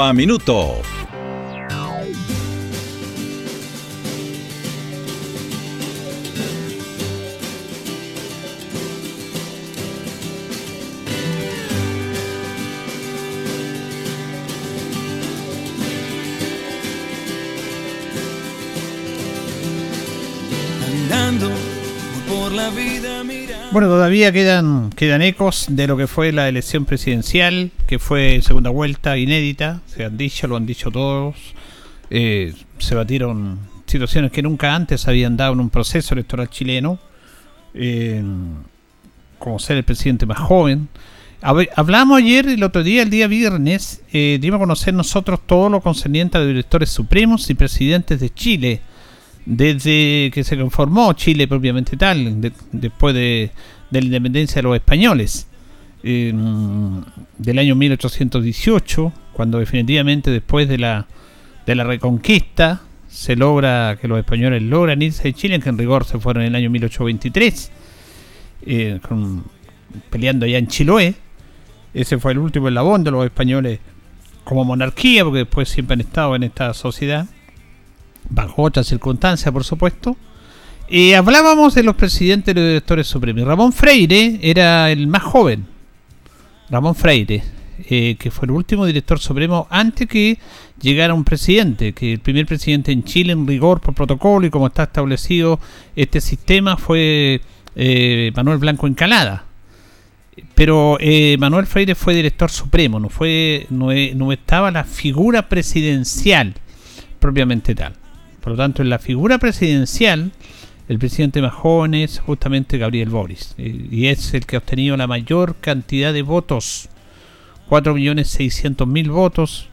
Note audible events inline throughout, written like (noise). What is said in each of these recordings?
a Minuto. Bueno, todavía quedan, quedan ecos de lo que fue la elección presidencial, que fue segunda vuelta inédita, se han dicho, lo han dicho todos. Eh, se batieron situaciones que nunca antes habían dado en un proceso electoral chileno, eh, como ser el presidente más joven. hablamos ayer, el otro día, el día viernes, eh, dimos a conocer nosotros todo lo concerniente a los directores supremos y presidentes de Chile desde que se conformó Chile propiamente tal, después de, la independencia de los españoles, del año 1818, cuando definitivamente después de la, de la reconquista se logra que los españoles logran irse de Chile, que en rigor se fueron en el año 1823, eh, peleando allá en Chiloé. Ese fue el último eslabón de los españoles como monarquía, porque después siempre han estado en esta sociedad bajo otras circunstancias, por supuesto. y hablábamos de los presidentes y los directores supremos. Ramón Freire era el más joven. Ramón Freire, eh, que fue el último director supremo antes que llegara un presidente, que el primer presidente en Chile en rigor por protocolo y como está establecido este sistema fue eh, Manuel Blanco Encalada. Pero eh, Manuel Freire fue director supremo, no fue no estaba la figura presidencial propiamente tal. Por lo tanto, en la figura presidencial, el presidente más joven es justamente Gabriel Boris. Y es el que ha obtenido la mayor cantidad de votos. 4.600.000 votos.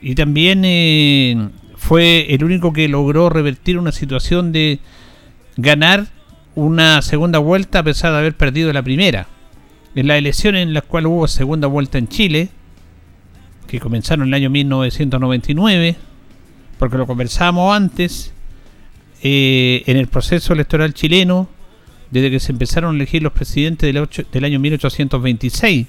Y también eh, fue el único que logró revertir una situación de ganar una segunda vuelta a pesar de haber perdido la primera. En la elección en la cual hubo segunda vuelta en Chile, que comenzaron en el año 1999, porque lo conversamos antes, eh, en el proceso electoral chileno, desde que se empezaron a elegir los presidentes del, del año 1826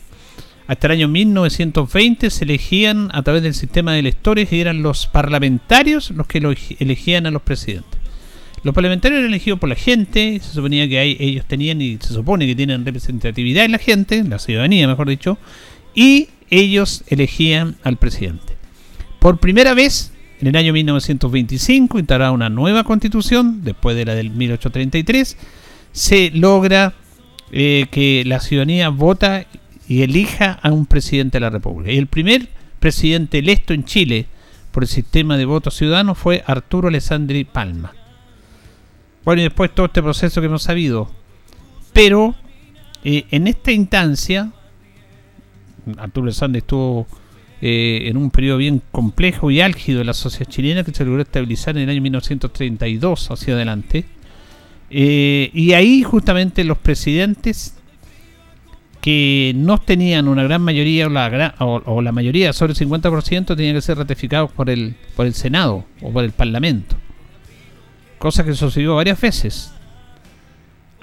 hasta el año 1920 se elegían a través del sistema de electores y eran los parlamentarios los que elegían a los presidentes. Los parlamentarios eran elegidos por la gente, se suponía que ellos tenían y se supone que tienen representatividad en la gente, la ciudadanía mejor dicho, y ellos elegían al presidente. Por primera vez en el año 1925 instaurada una nueva constitución, después de la del 1833, se logra eh, que la ciudadanía vota y elija a un presidente de la República. Y el primer presidente electo en Chile por el sistema de voto ciudadano fue Arturo Alessandri Palma. Bueno, y después todo este proceso que hemos sabido. Pero eh, en esta instancia, Arturo Alessandri estuvo eh, en un periodo bien complejo y álgido de la sociedad chilena que se logró estabilizar en el año 1932 hacia adelante. Eh, y ahí justamente los presidentes que no tenían una gran mayoría o la, o, la mayoría sobre el 50% tenían que ser ratificados por el, por el Senado o por el Parlamento. Cosa que sucedió varias veces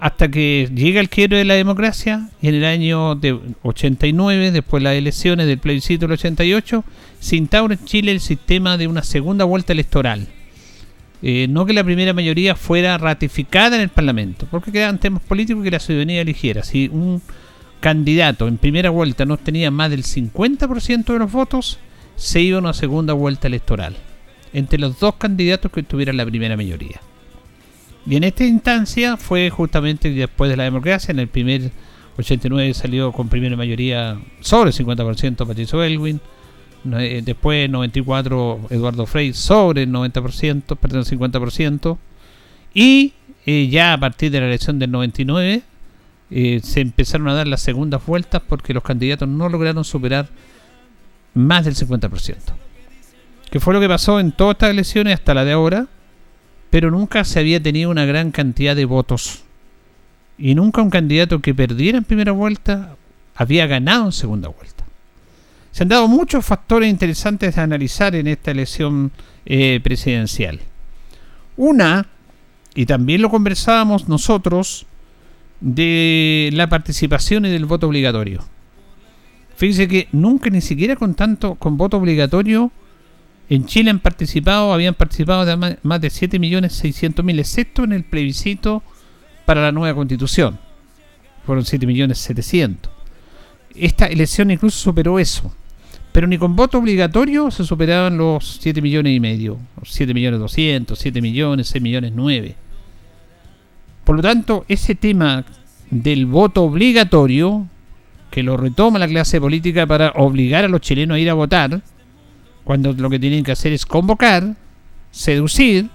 hasta que llega el quiebre de la democracia y en el año de 89, después de las elecciones del plebiscito del 88, se instaura en Chile el sistema de una segunda vuelta electoral. Eh, no que la primera mayoría fuera ratificada en el Parlamento, porque quedaban temas políticos que la ciudadanía eligiera. Si un candidato en primera vuelta no tenía más del 50% de los votos, se iba a una segunda vuelta electoral entre los dos candidatos que tuvieran la primera mayoría. Y en esta instancia fue justamente después de la democracia, en el primer 89 salió con primera mayoría sobre el 50% Patricio Elwin, eh, después 94 Eduardo Frey sobre el 90%, perdón, el 50%, y eh, ya a partir de la elección del 99 eh, se empezaron a dar las segundas vueltas porque los candidatos no lograron superar más del 50%. Que fue lo que pasó en todas estas elecciones hasta la de ahora, pero nunca se había tenido una gran cantidad de votos. Y nunca un candidato que perdiera en primera vuelta había ganado en segunda vuelta. Se han dado muchos factores interesantes a analizar en esta elección eh, presidencial. Una, y también lo conversábamos nosotros, de la participación y del voto obligatorio. Fíjense que nunca ni siquiera con tanto con voto obligatorio en Chile han participado, habían participado de más de 7.600.000 excepto en el plebiscito para la nueva constitución. Fueron 7.700.000. Esta elección incluso superó eso. Pero ni con voto obligatorio se superaban los 7 millones y medio, 7 millones 200, 7 millones, 6 millones 9. Por lo tanto, ese tema del voto obligatorio, que lo retoma la clase política para obligar a los chilenos a ir a votar, cuando lo que tienen que hacer es convocar, seducir,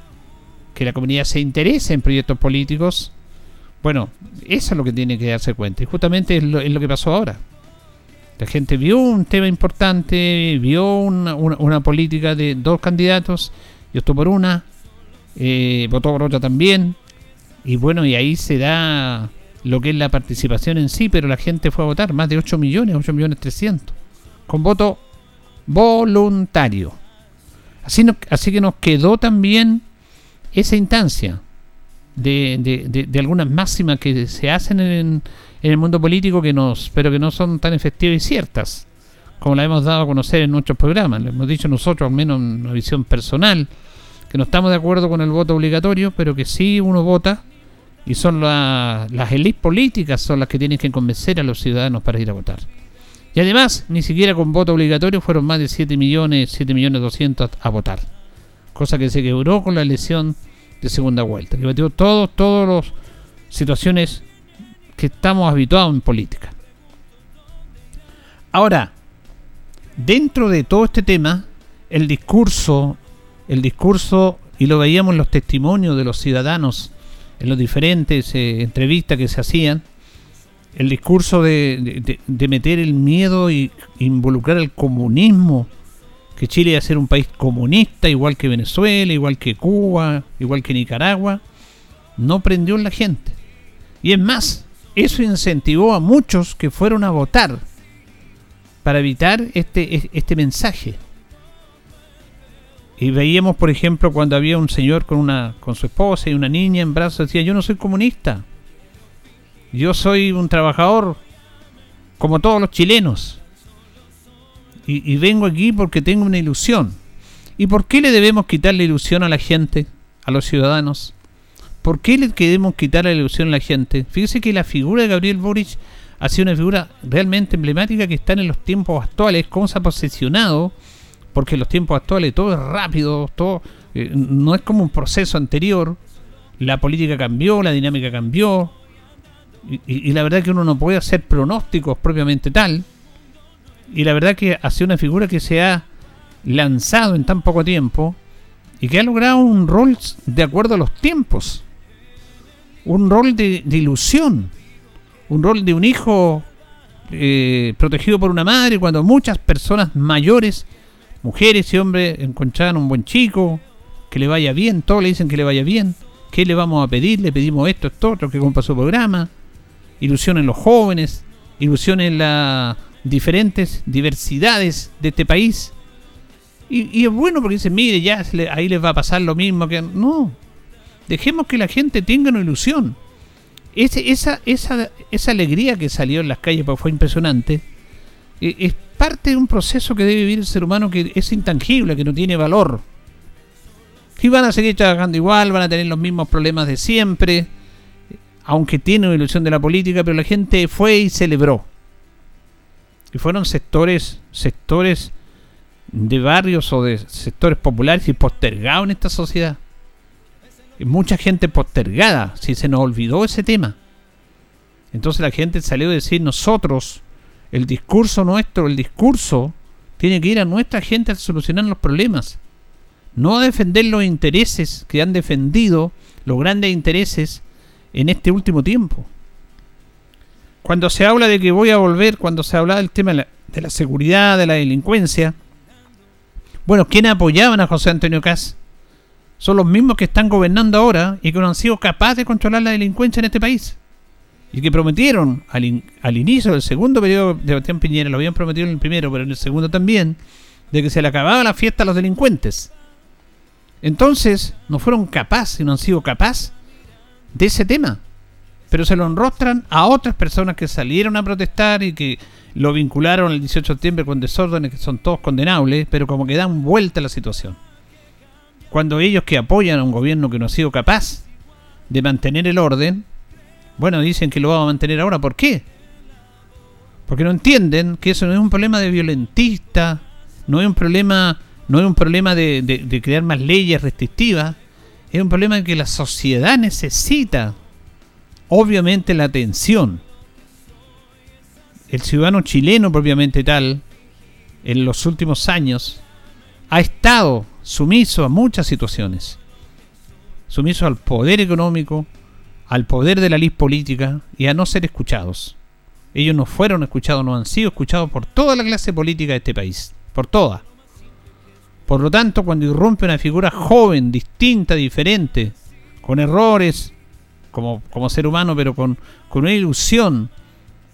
que la comunidad se interese en proyectos políticos, bueno, eso es lo que tiene que darse cuenta. Y justamente es lo, que pasó ahora. La gente vio un tema importante, vio una, política de dos candidatos, y optó por una, eh, votó por otra también, y bueno, y ahí se da lo que es la participación en sí, pero la gente fue a votar, más de 8 millones, 8 millones 300, con voto voluntario. Así, así que nos quedó también esa instancia de, de, algunas máximas que se hacen en, en el mundo político que nos, pero que no son tan efectivas y ciertas, como la hemos dado a conocer en nuestros programas. Lo hemos dicho nosotros, al menos en una visión personal, que no estamos de acuerdo con el voto obligatorio, pero que sí uno vota y son las élites políticas son las que tienen que convencer a los ciudadanos para ir a votar. Y además, ni siquiera con voto obligatorio fueron más de 7 millones, 7 millones 200 a votar. Cosa que se quebró con la elección de segunda vuelta, que batió todos, todos los situaciones que estamos habituados en política. Ahora, dentro de todo este tema, el discurso, el discurso, y lo veíamos en los testimonios de los ciudadanos, en las diferentes eh, entrevistas que se hacían, el discurso de, de, meter el miedo y involucrar el comunismo, que Chile iba a ser un país comunista, igual que Venezuela, igual que Cuba, igual que Nicaragua, no prendió en la gente. Y es más, eso incentivó a muchos que fueron a votar para evitar este, este mensaje. Y veíamos, por ejemplo, cuando había un señor con, una, con su esposa y una niña en brazos, decía, yo no soy comunista. Yo soy un trabajador como todos los chilenos. Y, vengo aquí porque tengo una ilusión. ¿Y por qué le debemos quitar la ilusión a la gente, a los ciudadanos? ¿Por qué le queremos quitar la ilusión a la gente? Fíjese que la figura de Gabriel Boric ha sido una figura realmente emblemática que está en los tiempos actuales, cómo se ha posicionado, porque en los tiempos actuales todo es rápido, todo eh, no es como un proceso anterior, la política cambió, la dinámica cambió, y, la verdad que uno no puede hacer pronósticos propiamente tal, y la verdad que ha sido una figura que se ha lanzado en tan poco tiempo y que ha logrado un rol de acuerdo a los tiempos. Un rol de, ilusión, un rol de un hijo eh, protegido por una madre, cuando muchas personas mayores, mujeres y hombres, encontraban un buen chico, que le vaya bien, todos le dicen que le vaya bien, ¿qué le vamos a pedir? Le pedimos esto, esto, otro, que compra su programa, ilusión en los jóvenes, ilusión en las diferentes diversidades de este país. Y, es bueno porque dicen, mire, ya ahí les va a pasar lo mismo que... No, Dejemos que la gente tenga una ilusión. Esa, esa, esa alegría que salió en las calles, porque fue impresionante, eh, es parte de un proceso que debe vivir el ser humano que es intangible, que no tiene valor. Y van a seguir trabajando igual, van a tener los mismos problemas de siempre, aunque tiene una ilusión de la política, pero la gente fue y celebró. Y fueron sectores, sectores de barrios o de sectores populares y postergados en esta sociedad mucha gente postergada, si se nos olvidó ese tema. Entonces la gente salió a decir, nosotros, el discurso nuestro, el discurso, tiene que ir a nuestra gente a solucionar los problemas. No a defender los intereses que han defendido, los grandes intereses, en este último tiempo. cuando se habla de que voy a volver, cuando se habla del tema de la, seguridad, de la delincuencia, bueno, ¿quiénes apoyaban a José Antonio Caz? Son los mismos que están gobernando ahora y que no han sido capaces de controlar la delincuencia en este país. Y que prometieron al, al inicio del segundo periodo de Sebastián Piñera, lo habían prometido en el primero, pero en el segundo también, de que se le acababa la fiesta a los delincuentes. Entonces, no fueron capaces, no han sido capaces de ese tema pero se lo enrostran a otras personas que salieron a protestar y que lo vincularon el 18 de septiembre con desórdenes que son todos condenables, pero como que dan vuelta a la situación. Cuando ellos que apoyan a un gobierno que no ha sido capaz de mantener el orden, bueno, dicen que lo vamos a mantener ahora. ¿Por qué? Porque no entienden que eso no es un problema de violentista, no es un problema, no es un problema de, de crear más leyes restrictivas, es un problema que la sociedad necesita obviamente la atención. El ciudadano chileno propiamente tal, en los últimos años, ha estado sumiso a muchas situaciones. Sumiso al poder económico, al poder de la ley política y a no ser escuchados. Ellos no fueron escuchados, no han sido escuchados por toda la clase política de este país. Por toda. Por lo tanto, cuando irrumpe una figura joven, distinta, diferente, con errores, como, ser humano, pero con, una ilusión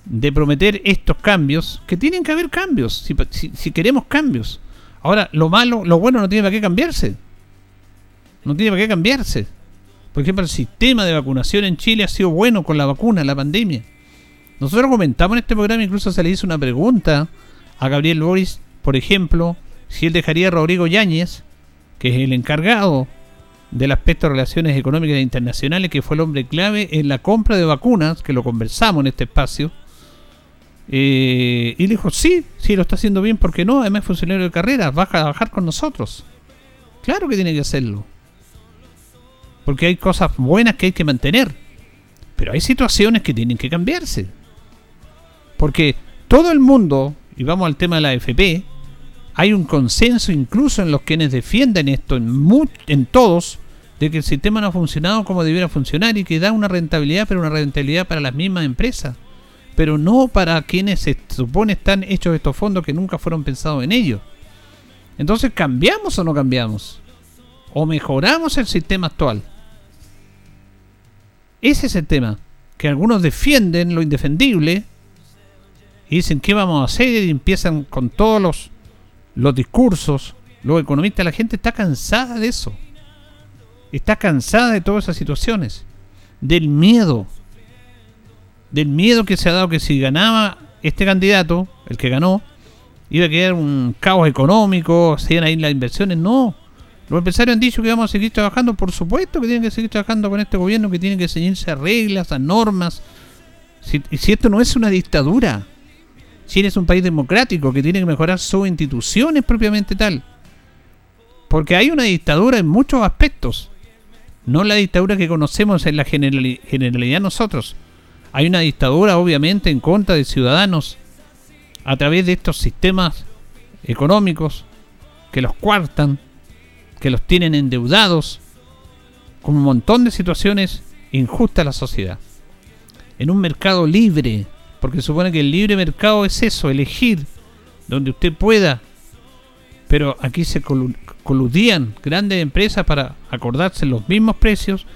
de prometer estos cambios, que tienen que haber cambios, si, queremos cambios. Ahora, lo malo, lo bueno no tiene para qué cambiarse. No tiene para qué cambiarse. Por ejemplo, el sistema de vacunación en Chile ha sido bueno con la vacuna, la pandemia. Nosotros comentamos en este programa, incluso se le hizo una pregunta a Gabriel Boris, por ejemplo, si él dejaría a Rodrigo Yáñez, que es el encargado del aspecto de relaciones económicas internacionales, que fue el hombre clave en la compra de vacunas, que lo conversamos en este espacio. Eh, y dijo, sí, sí, lo está haciendo bien, porque no? Además es funcionario de carrera, va a trabajar con nosotros. Claro que tiene que hacerlo. Porque hay cosas buenas que hay que mantener. Pero hay situaciones que tienen que cambiarse. Porque todo el mundo, y vamos al tema de la FP, hay un consenso incluso en los quienes defienden esto, en, en todos, de que el sistema no ha funcionado como debiera funcionar y que da una rentabilidad, pero una rentabilidad para las mismas empresas, pero no para quienes se supone están hechos estos fondos que nunca fueron pensados en ellos. Entonces, ¿cambiamos o no cambiamos? ¿O mejoramos el sistema actual? Ese es el tema, que algunos defienden lo indefendible y dicen, ¿qué vamos a hacer? Y empiezan con todos los, los discursos, los economistas, la gente está cansada de eso está cansada de todas esas situaciones, del miedo, del miedo que se ha dado que si ganaba este candidato, el que ganó, iba a quedar un caos económico, se iban a ir las inversiones, no. Los empresarios han dicho que vamos a seguir trabajando, por supuesto que tienen que seguir trabajando con este gobierno, que tienen que seguirse a reglas, a normas. Si, si esto no es una dictadura, Chile es un país democrático que tiene que mejorar sus instituciones propiamente tal. Porque hay una dictadura en muchos aspectos. No la dictadura que conocemos en la generalidad nosotros. Hay una dictadura obviamente en contra de ciudadanos a través de estos sistemas económicos que los cuartan, que los tienen endeudados, con un montón de situaciones injustas a la sociedad. En un mercado libre, porque supone que el libre mercado es eso, elegir donde usted pueda pero aquí se coludían grandes empresas para acordarse los mismos precios,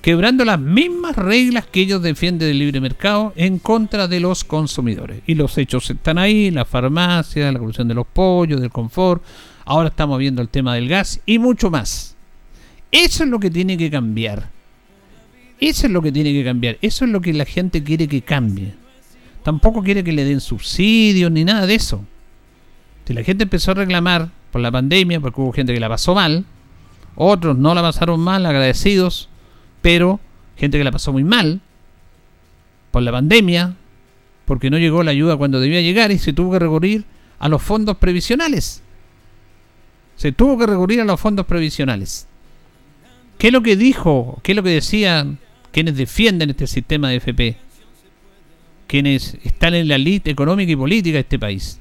quebrando las mismas reglas que ellos defienden del libre mercado en contra de los consumidores. Y los hechos están ahí, la farmacia, la corrupción de los pollos, del confort, ahora estamos viendo el tema del gas y mucho más. Eso es lo que tiene que cambiar. Eso es lo que tiene que cambiar. Eso es lo que la gente quiere que cambie. Tampoco quiere que le den subsidios ni nada de eso. Si la gente empezó a reclamar por la pandemia, porque hubo gente que la pasó mal, otros no la pasaron mal, agradecidos, pero gente que la pasó muy mal por la pandemia, porque no llegó la ayuda cuando debía llegar y se tuvo que recurrir a los fondos previsionales. Se tuvo que recurrir a los fondos previsionales. ¿Qué es lo que dijo? ¿Qué es lo que decían quienes defienden este sistema de FP? Quienes están en la elite económica y política de este país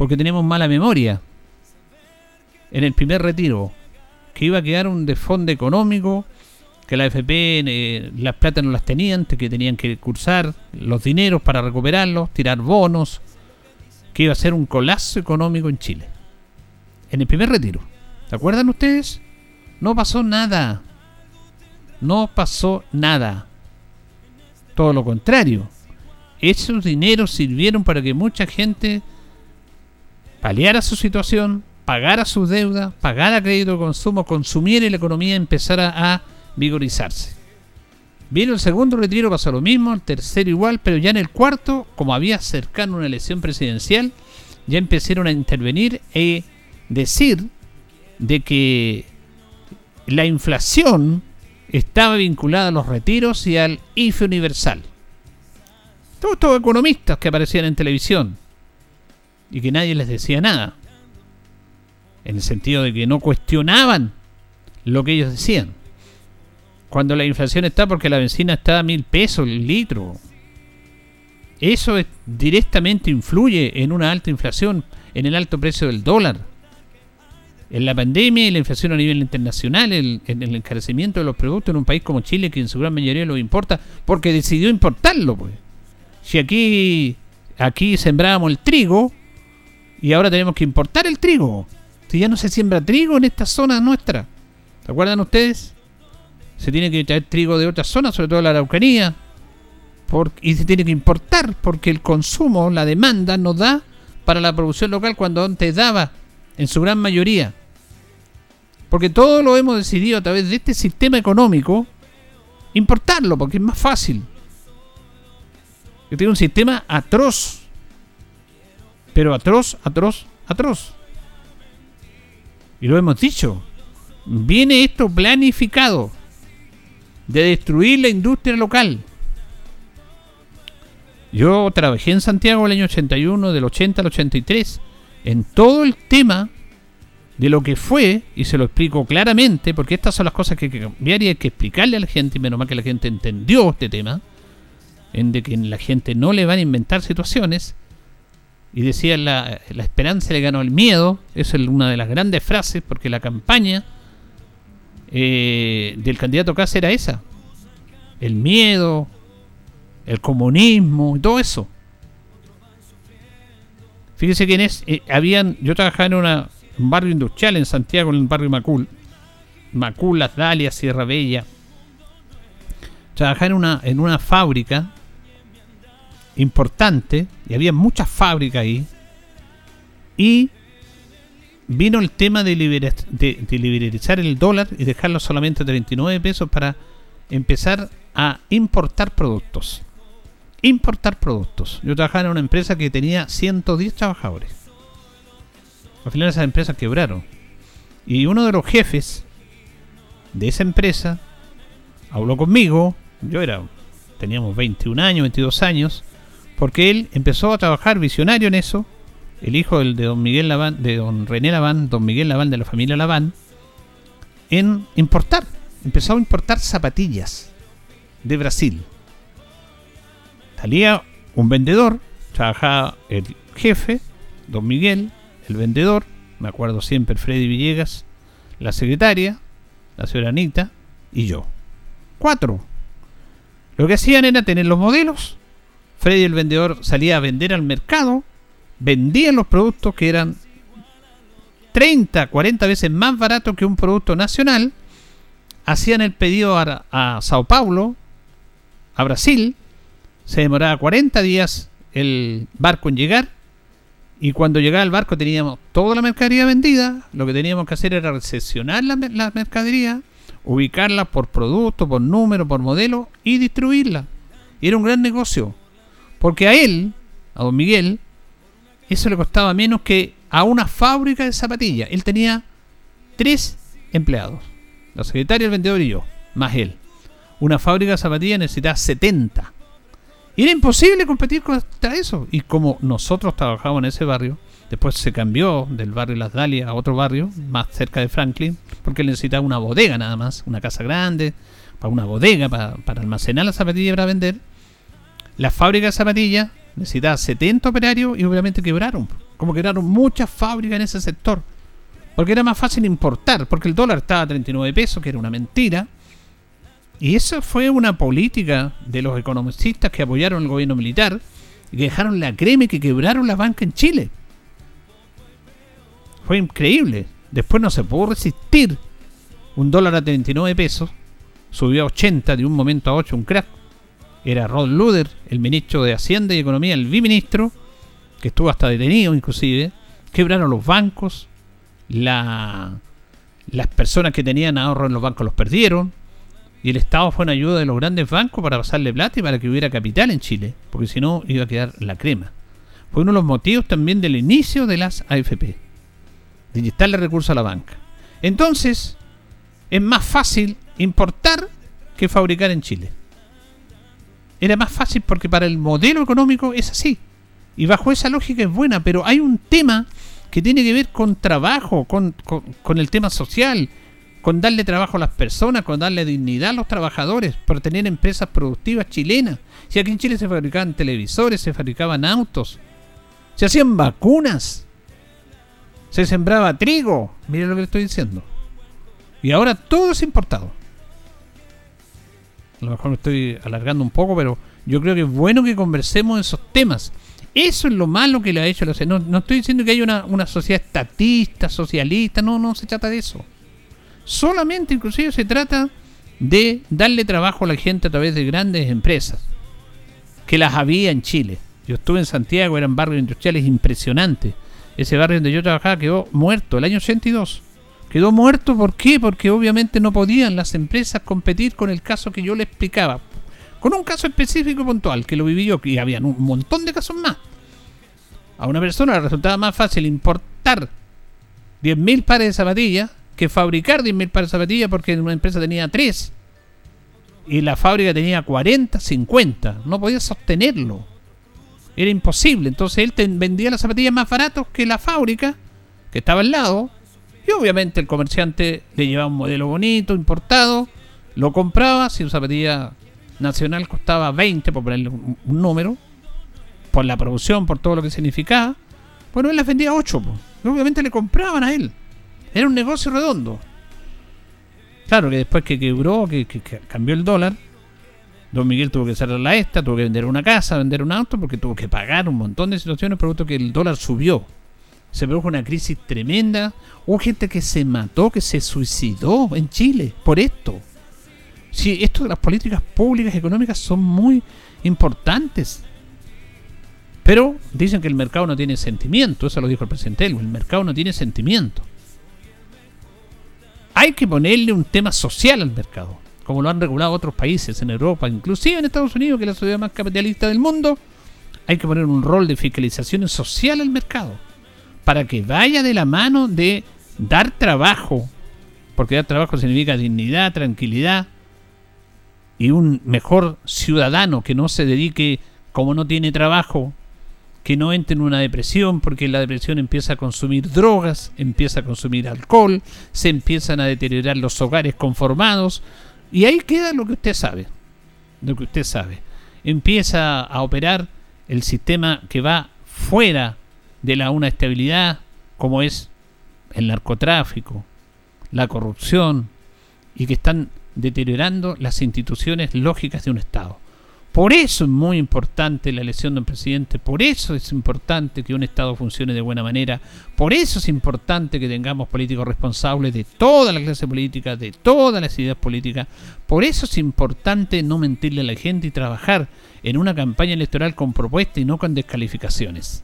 porque tenemos mala memoria. En el primer retiro, que iba a quedar un desfonde económico, que la FP eh, las plata no las tenían, que tenían que cursar los dineros para recuperarlos, tirar bonos, que iba a ser un colapso económico en Chile. En el primer retiro. ¿Se acuerdan ustedes? No pasó nada. No pasó nada. Todo lo contrario. Esos dineros sirvieron para que mucha gente paliara su situación, pagara sus deudas, pagara crédito de consumo, consumiera y la economía empezara a vigorizarse. Vino el segundo retiro, pasó lo mismo, el tercero igual, pero ya en el cuarto, como había cercano una elección presidencial, ya empezaron a intervenir y decir de que la inflación estaba vinculada a los retiros y al IFE universal. Todos estos economistas que aparecían en televisión y que nadie les decía nada, en el sentido de que no cuestionaban lo que ellos decían. Cuando la inflación está porque la benzina está a mil pesos el litro. Eso directamente influye en una alta inflación, en el alto precio del dólar. En la pandemia y la inflación a nivel internacional, en el encarecimiento de los productos en un país como Chile, que en su gran mayoría lo importa, porque decidió importarlo. Pues. Si aquí, aquí sembrábamos el trigo y ahora tenemos que importar el trigo. Si ya no se siembra trigo en esta zona nuestra. ¿Se acuerdan ustedes? se tiene que traer trigo de otras zonas, sobre todo la Araucanía, y se tiene que importar porque el consumo, la demanda no da para la producción local cuando antes daba, en su gran mayoría. Porque todo lo hemos decidido a través de este sistema económico, importarlo, porque es más fácil. Que tiene un sistema atroz. Pero atroz, atroz, atroz. Y lo hemos dicho. Viene esto planificado de destruir la industria local. Yo trabajé en Santiago el año 81, del 80 al 83, en todo el tema de lo que fue, y se lo explico claramente, porque estas son las cosas que hay que cambiar y hay que explicarle a la gente, y menos mal que la gente entendió este tema, en de que la gente no le van a inventar situaciones, y decía la, la esperanza le ganó el miedo, esa es una de las grandes frases, porque la campaña eh, del candidato Cáceres era esa. El miedo, el comunismo, todo eso. Fíjese quién es. Eh, habían, yo trabajaba en una, un barrio industrial en Santiago, en el barrio Macul. Macul, Las Dalias, Sierra Bella. Trabajaba en una, en una fábrica importante, y había muchas fábricas ahí. Y vino el tema de, liberalizar el dólar y dejarlo solamente a 39 pesos para empezar a importar productos. Importar productos. Yo trabajaba en una empresa que tenía 110 trabajadores. Al final esas empresas quebraron. Y uno de los jefes de esa empresa habló conmigo. Yo era, teníamos 21 años, 22 años, porque él empezó a trabajar visionario en eso el hijo de don Miguel Laván, de don René Laván, don Miguel Laván de la familia Laván, en importar. Empezó a importar zapatillas de Brasil. Salía un vendedor, trabajaba el jefe, don Miguel, el vendedor, me acuerdo siempre Freddy Villegas, la secretaria, la señora Anita y yo. Cuatro. Lo que hacían era tener los modelos. Freddy el vendedor salía a vender al mercado vendían los productos que eran 30, 40 veces más baratos que un producto nacional, hacían el pedido a, Sao Paulo, a Brasil, se demoraba 40 días el barco en llegar, y cuando llegaba el barco teníamos toda la mercadería vendida, lo que teníamos que hacer era recepcionar la, mercadería, ubicarla por producto, por número, por modelo y distribuirla. Era un gran negocio, porque a él, a don Miguel, eso le costaba menos que a una fábrica de zapatillas. Él tenía tres empleados. La secretaria, el vendedor y yo, más él. Una fábrica de zapatillas necesitaba 70. Y era imposible competir contra eso. Y como nosotros trabajábamos en ese barrio, después se cambió del barrio Las Dalias a otro barrio, más cerca de Franklin, porque él necesitaba una bodega nada más, una casa grande, para una bodega, para, para almacenar las zapatillas para vender. La fábrica de zapatillas necesitaba 70 operarios y obviamente quebraron. Como quebraron muchas fábricas en ese sector. Porque era más fácil importar, porque el dólar estaba a 39 pesos, que era una mentira. Y esa fue una política de los economistas que apoyaron el gobierno militar y que dejaron la crema que quebraron la banca en Chile. Fue increíble. Después no se pudo resistir. Un dólar a 39 pesos. Subió a 80 de un momento a 8, un crack. Era Rod Luder, el ministro de Hacienda y Economía, el biministro, que estuvo hasta detenido inclusive. Quebraron los bancos. La, las personas que tenían ahorro en los bancos los perdieron. Y el Estado fue en ayuda de los grandes bancos para pasarle plata y para que hubiera capital en Chile. Porque si no, iba a quedar la crema. Fue uno de los motivos también del inicio de las AFP. De inyectarle recursos a la banca. Entonces, es más fácil importar que fabricar en Chile. Era más fácil porque para el modelo económico es así. Y bajo esa lógica es buena, pero hay un tema que tiene que ver con trabajo, con, con, el tema social, con darle trabajo a las personas, con darle dignidad a los trabajadores, por tener empresas productivas chilenas. Si aquí en Chile se fabricaban televisores, se fabricaban autos, se hacían vacunas, se sembraba trigo, mire lo que le estoy diciendo. Y ahora todo es importado. A lo mejor me estoy alargando un poco, pero yo creo que es bueno que conversemos esos temas. Eso es lo malo que le ha hecho la no, no estoy diciendo que haya una, una sociedad estatista, socialista, no, no se trata de eso. Solamente inclusive se trata de darle trabajo a la gente a través de grandes empresas, que las había en Chile. Yo estuve en Santiago, eran barrios industriales impresionantes. Ese barrio donde yo trabajaba quedó muerto el año 82. Quedó muerto, ¿por qué? Porque obviamente no podían las empresas competir con el caso que yo le explicaba. Con un caso específico puntual, que lo viví yo, y había un montón de casos más. A una persona le resultaba más fácil importar 10.000 pares de zapatillas que fabricar 10.000 pares de zapatillas porque una empresa tenía 3 y la fábrica tenía 40, 50. No podía sostenerlo. Era imposible. Entonces él vendía las zapatillas más baratas que la fábrica, que estaba al lado. Obviamente el comerciante le llevaba un modelo bonito, importado, lo compraba. Si una zapatilla nacional costaba 20, por ponerle un, número, por la producción, por todo lo que significaba, bueno, él las vendía 8. Y obviamente le compraban a él. Era un negocio redondo. Claro que después que quebró, que, cambió el dólar, Don Miguel tuvo que cerrar la esta, tuvo que vender una casa, vender un auto, porque tuvo que pagar un montón de situaciones, producto que el dólar subió. Se produjo una crisis tremenda. Hubo gente que se mató, que se suicidó en Chile por esto. Sí, esto de las políticas públicas económicas son muy importantes. Pero dicen que el mercado no tiene sentimiento, eso lo dijo el presidente Elmo, el mercado no tiene sentimiento hay que ponerle un tema social al mercado, como lo han regulado otros países en Europa, inclusive en Estados Unidos, que es la sociedad más capitalista del mundo. Hay que poner un rol de fiscalización social al mercado, para que vaya de la mano de dar trabajo, porque dar trabajo significa dignidad, tranquilidad y un mejor ciudadano que no se dedique, como no tiene trabajo, que no entre en una depresión, porque la depresión empieza a consumir drogas, empieza a consumir alcohol, se empiezan a deteriorar los hogares conformados, y ahí queda lo que usted sabe, lo que usted sabe. Empieza a operar el sistema que va fuera de la una estabilidad, como es el narcotráfico, la corrupción, y que están deteriorando las instituciones lógicas de un Estado. Por eso es muy importante la elección de un presidente, por eso es importante que un Estado funcione de buena manera, por eso es importante que tengamos políticos responsables de toda la clase política, de todas las ideas políticas, por eso es importante no mentirle a la gente y trabajar en una campaña electoral con propuestas y no con descalificaciones.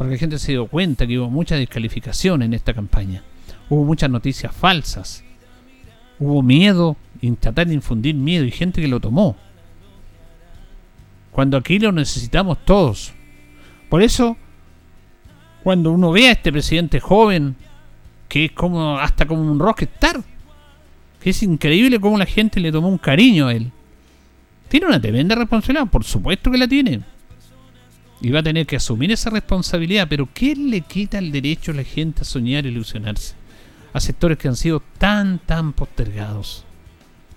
Porque la gente se dio cuenta que hubo mucha descalificación en esta campaña, hubo muchas noticias falsas, hubo miedo, tratar de infundir miedo y gente que lo tomó cuando aquí lo necesitamos todos. Por eso, cuando uno ve a este presidente joven, que es como hasta como un rockstar, que es increíble cómo la gente le tomó un cariño a él. Tiene una tremenda responsabilidad, por supuesto que la tiene. Y va a tener que asumir esa responsabilidad, pero ¿qué le quita el derecho a la gente a soñar e ilusionarse? A sectores que han sido tan, tan postergados.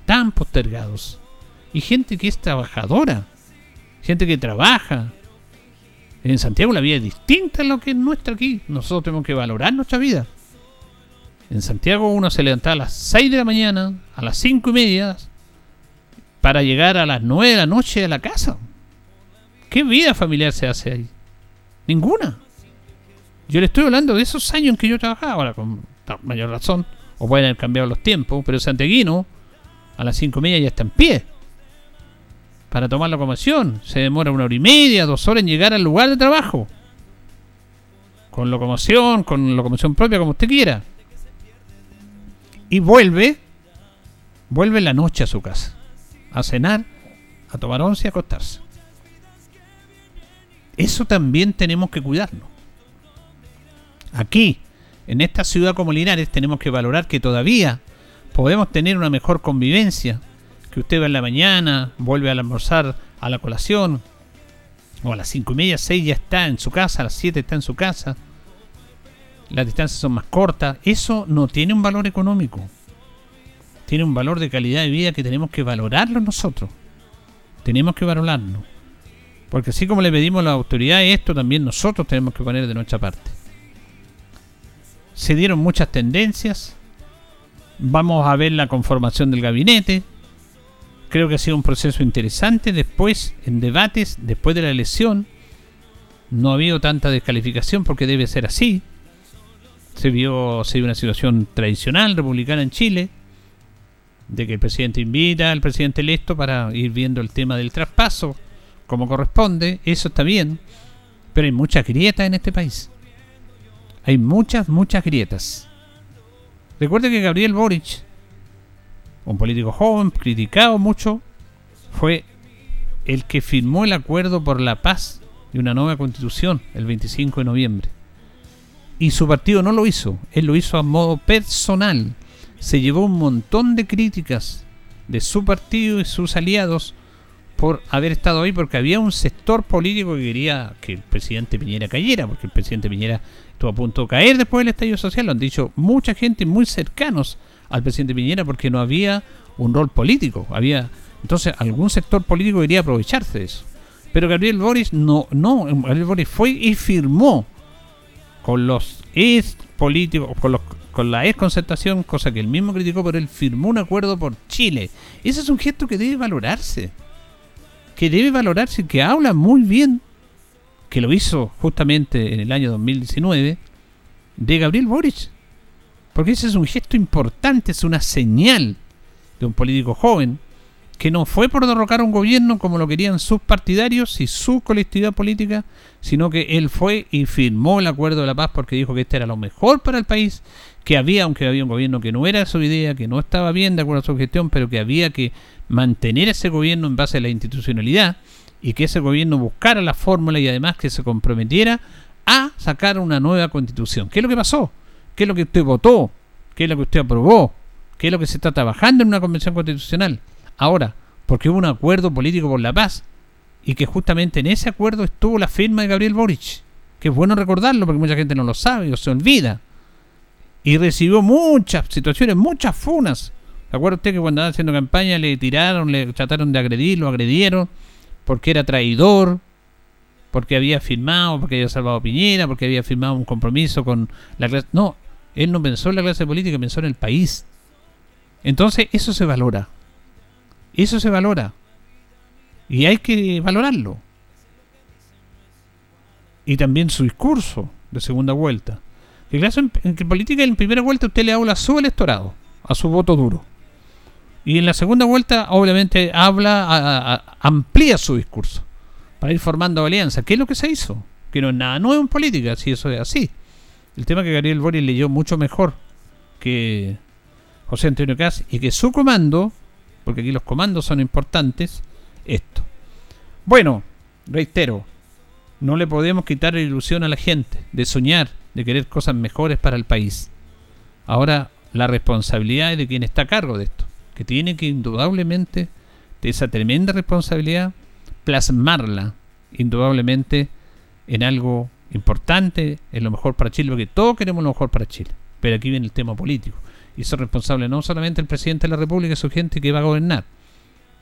Tan postergados. Y gente que es trabajadora gente que trabaja. En Santiago la vida es distinta a lo que es nuestra aquí. Nosotros tenemos que valorar nuestra vida. En Santiago uno se levantaba a las 6 de la mañana, a las 5 y media, para llegar a las 9 de la noche a la casa. ¿Qué vida familiar se hace ahí? Ninguna. Yo le estoy hablando de esos años en que yo trabajaba, ahora con mayor razón, o pueden haber cambiado los tiempos, pero Santeguino a las 5 y media ya está en pie para tomar locomoción. Se demora una hora y media, dos horas en llegar al lugar de trabajo. Con locomoción, con locomoción propia, como usted quiera. Y vuelve, vuelve la noche a su casa. A cenar, a tomar once y acostarse. Eso también tenemos que cuidarnos. Aquí, en esta ciudad como Linares, tenemos que valorar que todavía podemos tener una mejor convivencia. Que usted va en la mañana, vuelve al almorzar a la colación, o a las cinco y media, seis ya está en su casa, a las 7 está en su casa. Las distancias son más cortas. Eso no tiene un valor económico. Tiene un valor de calidad de vida que tenemos que valorarlo nosotros. Tenemos que valorarlo. Porque así como le pedimos a la autoridad esto, también nosotros tenemos que poner de nuestra parte. Se dieron muchas tendencias. Vamos a ver la conformación del gabinete. Creo que ha sido un proceso interesante. Después, en debates, después de la elección, no ha habido tanta descalificación porque debe ser así. Se vio, se vio una situación tradicional republicana en Chile, de que el presidente invita al presidente electo para ir viendo el tema del traspaso como corresponde. Eso está bien, pero hay muchas grietas en este país. Hay muchas, muchas grietas. Recuerde que Gabriel Boric, un político joven, criticado mucho, fue el que firmó el acuerdo por la paz de una nueva constitución el 25 de noviembre. Y su partido no lo hizo, él lo hizo a modo personal. Se llevó un montón de críticas de su partido y sus aliados por haber estado ahí, porque había un sector político que quería que el presidente Piñera cayera, porque el presidente Piñera estuvo a punto de caer después del estallido social, lo han dicho mucha gente muy cercanos al presidente Piñera, porque no había un rol político, había entonces algún sector político quería aprovecharse de eso. Pero Gabriel Boris no, no, Gabriel Boris fue y firmó con los ex políticos, con, los, con la ex concertación, cosa que él mismo criticó, pero él firmó un acuerdo por Chile. Ese es un gesto que debe valorarse que debe valorarse, que habla muy bien, que lo hizo justamente en el año 2019, de Gabriel Boric. Porque ese es un gesto importante, es una señal de un político joven que no fue por derrocar a un gobierno como lo querían sus partidarios y su colectividad política, sino que él fue y firmó el acuerdo de la paz porque dijo que este era lo mejor para el país, que había, aunque había un gobierno que no era su idea, que no estaba bien de acuerdo a su gestión, pero que había que mantener ese gobierno en base a la institucionalidad y que ese gobierno buscara la fórmula y además que se comprometiera a sacar una nueva constitución. ¿Qué es lo que pasó? ¿Qué es lo que usted votó? ¿Qué es lo que usted aprobó? ¿Qué es lo que se está trabajando en una convención constitucional? Ahora, porque hubo un acuerdo político por la paz y que justamente en ese acuerdo estuvo la firma de Gabriel Boric, que es bueno recordarlo porque mucha gente no lo sabe o se olvida. Y recibió muchas situaciones, muchas funas ¿Se acuerda usted que cuando andaba haciendo campaña le tiraron, le trataron de agredir, lo agredieron porque era traidor, porque había firmado, porque había salvado Piñera, porque había firmado un compromiso con la clase. No, él no pensó en la clase política, pensó en el país. Entonces, eso se valora. Eso se valora. Y hay que valorarlo. Y también su discurso de segunda vuelta. Que clase en, política en primera vuelta usted le habla a su electorado, a su voto duro. Y en la segunda vuelta, obviamente, habla, amplía su discurso para ir formando alianzas. ¿Qué es lo que se hizo? Que no es nada nuevo en política, si eso es así. El tema que Gabriel Boris leyó mucho mejor que José Antonio Cas y que su comando, porque aquí los comandos son importantes, esto. Bueno, reitero, no le podemos quitar la ilusión a la gente de soñar, de querer cosas mejores para el país. Ahora la responsabilidad es de quien está a cargo de esto que tiene que indudablemente, de esa tremenda responsabilidad, plasmarla indudablemente en algo importante, en lo mejor para Chile, porque todos queremos lo mejor para Chile. Pero aquí viene el tema político. Y eso es responsable no solamente el presidente de la República y su gente que va a gobernar,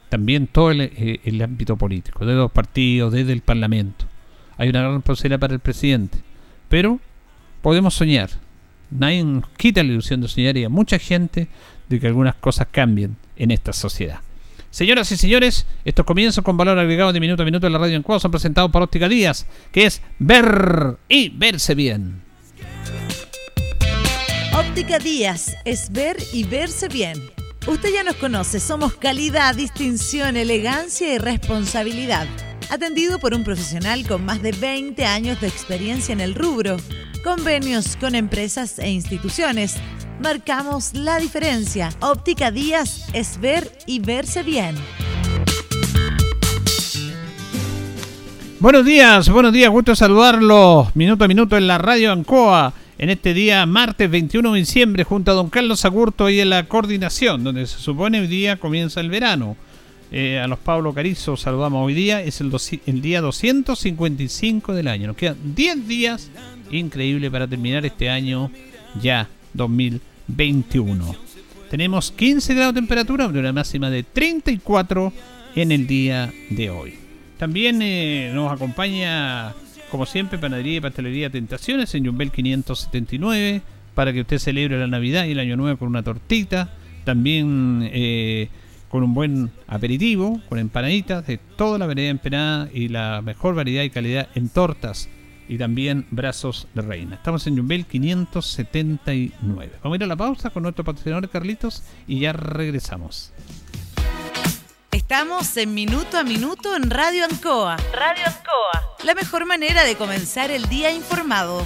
también todo el, eh, el ámbito político, de los partidos, desde el Parlamento. Hay una gran responsabilidad para el presidente. Pero podemos soñar. Nadie nos quita la ilusión de soñar y a mucha gente de que algunas cosas cambien en esta sociedad. Señoras y señores, estos comienzos con valor agregado de minuto a minuto en la radio en Cuau son presentados por Óptica Díaz, que es ver y verse bien. Óptica Díaz es ver y verse bien. Usted ya nos conoce, somos calidad, distinción, elegancia y responsabilidad. Atendido por un profesional con más de 20 años de experiencia en el rubro. Convenios con empresas e instituciones marcamos la diferencia. Óptica Díaz es ver y verse bien. Buenos días, buenos días, gusto saludarlo minuto a minuto en la radio Ancoa en este día martes 21 de diciembre junto a don Carlos Agurto y en la coordinación donde se supone hoy día comienza el verano. Eh, a los Pablo Carizo saludamos hoy día, es el, el día 255 del año, nos quedan 10 días, increíble para terminar este año ya 2020. 21. Tenemos 15 grados de temperatura, una máxima de 34 en el día de hoy. También eh, nos acompaña, como siempre, Panadería y Pastelería Tentaciones en Jumbel 579 para que usted celebre la Navidad y el Año Nuevo con una tortita. También eh, con un buen aperitivo, con empanaditas de toda la variedad empanada y la mejor variedad y calidad en tortas y también Brazos de Reina. Estamos en Jumbel 579. Vamos a ir a la pausa con nuestro patrocinador Carlitos y ya regresamos. Estamos en Minuto a Minuto en Radio Ancoa. Radio Ancoa. La mejor manera de comenzar el día informado.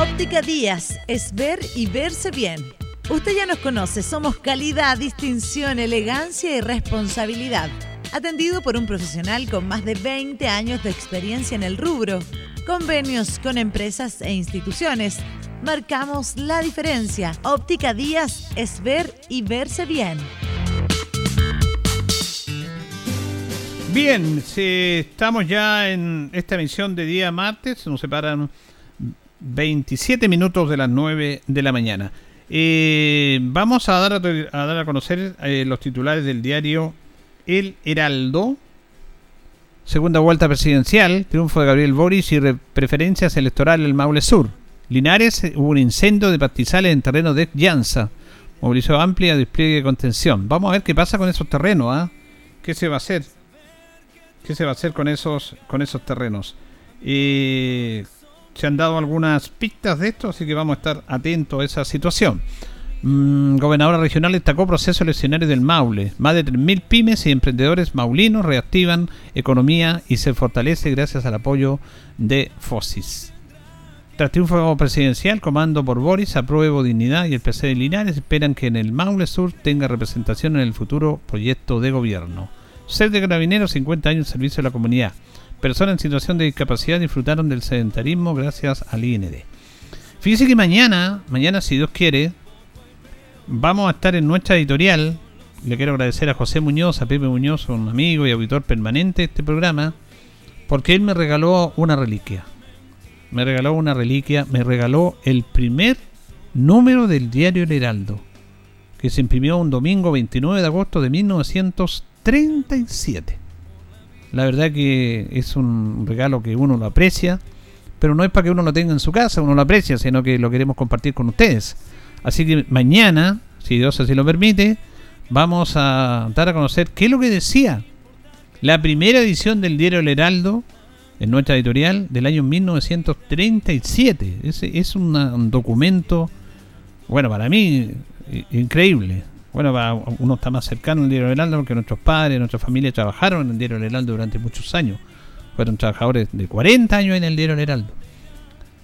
Óptica Díaz es ver y verse bien. Usted ya nos conoce, somos calidad, distinción, elegancia y responsabilidad. Atendido por un profesional con más de 20 años de experiencia en el rubro. Convenios con empresas e instituciones. Marcamos la diferencia. Óptica Díaz es ver y verse bien. Bien, si estamos ya en esta emisión de día martes, nos separan 27 minutos de las 9 de la mañana. Eh, vamos a dar a, dar a conocer eh, los titulares del diario El Heraldo. Segunda vuelta presidencial, triunfo de Gabriel Boris y preferencias electorales el Maule Sur. Linares hubo un incendio de pastizales en terreno de Llanza. Movilizó amplia despliegue de contención. Vamos a ver qué pasa con esos terrenos. ¿ah? ¿Qué se va a hacer? ¿Qué se va a hacer con esos, con esos terrenos? Eh, se han dado algunas pistas de esto, así que vamos a estar atentos a esa situación. Mm, gobernadora regional destacó proceso eleccionario del Maule. Más de 3.000 pymes y emprendedores maulinos reactivan economía y se fortalece gracias al apoyo de FOSIS. Tras triunfo presidencial, comando por Boris, apruebo dignidad y el PC de Linares esperan que en el Maule Sur tenga representación en el futuro proyecto de gobierno. Ser de Carabineros, 50 años de servicio a la comunidad personas en situación de discapacidad disfrutaron del sedentarismo gracias al IND. Fíjese que mañana, mañana si Dios quiere, vamos a estar en nuestra editorial. Le quiero agradecer a José Muñoz, a Pepe Muñoz, un amigo y auditor permanente de este programa, porque él me regaló una reliquia. Me regaló una reliquia, me regaló el primer número del diario El Heraldo, que se imprimió un domingo 29 de agosto de 1937. La verdad que es un regalo que uno lo aprecia, pero no es para que uno lo tenga en su casa, uno lo aprecia, sino que lo queremos compartir con ustedes. Así que mañana, si Dios así lo permite, vamos a dar a conocer qué es lo que decía la primera edición del diario El Heraldo en nuestra editorial del año 1937. Es, es un documento, bueno, para mí increíble. Bueno, uno está más cercano al diario El Heraldo porque nuestros padres, nuestra familia trabajaron en el diario El Heraldo durante muchos años. Fueron trabajadores de 40 años en el diario El Heraldo.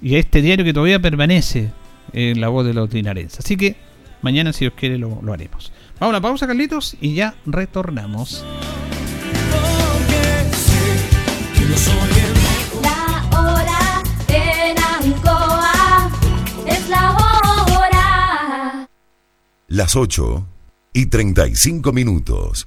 Y este diario que todavía permanece en la voz de los dinarenses. Así que mañana, si Dios quiere, lo, lo haremos. Vamos a la pausa, Carlitos, y ya retornamos. La hora en Ancoa es la hora. Las 8 y 35 minutos.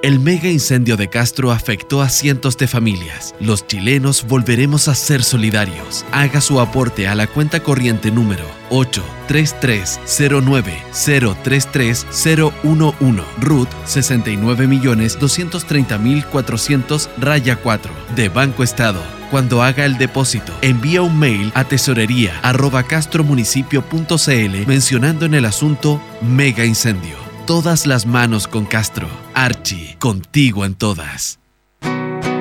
El mega incendio de Castro afectó a cientos de familias. Los chilenos volveremos a ser solidarios. Haga su aporte a la cuenta corriente número 83309033011 RUT 69.230.400 raya 4 de Banco Estado cuando haga el depósito. Envía un mail a tesorería arroba castromunicipio.cl mencionando en el asunto mega incendio. Todas las manos con Castro. Archie, contigo en todas.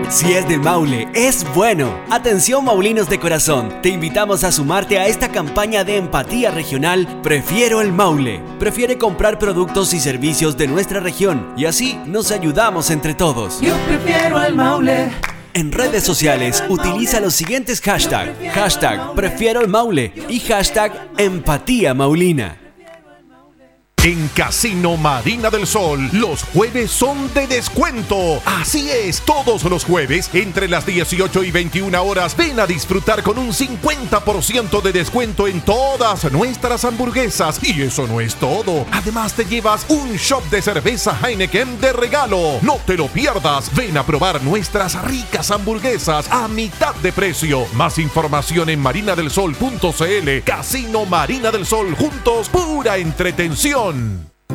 Si es del Maule, es bueno. Atención Maulinos de corazón, te invitamos a sumarte a esta campaña de empatía regional Prefiero el Maule. Prefiere comprar productos y servicios de nuestra región y así nos ayudamos entre todos. Yo prefiero el Maule. En redes sociales utiliza los siguientes hashtags. Hashtag Prefiero el Maule y hashtag Empatía Maulina. En Casino Marina del Sol, los jueves son de descuento. Así es, todos los jueves, entre las 18 y 21 horas, ven a disfrutar con un 50% de descuento en todas nuestras hamburguesas. Y eso no es todo. Además, te llevas un shop de cerveza Heineken de regalo. No te lo pierdas. Ven a probar nuestras ricas hamburguesas a mitad de precio. Más información en marinadelsol.cl. Casino Marina del Sol, juntos, pura entretención. one.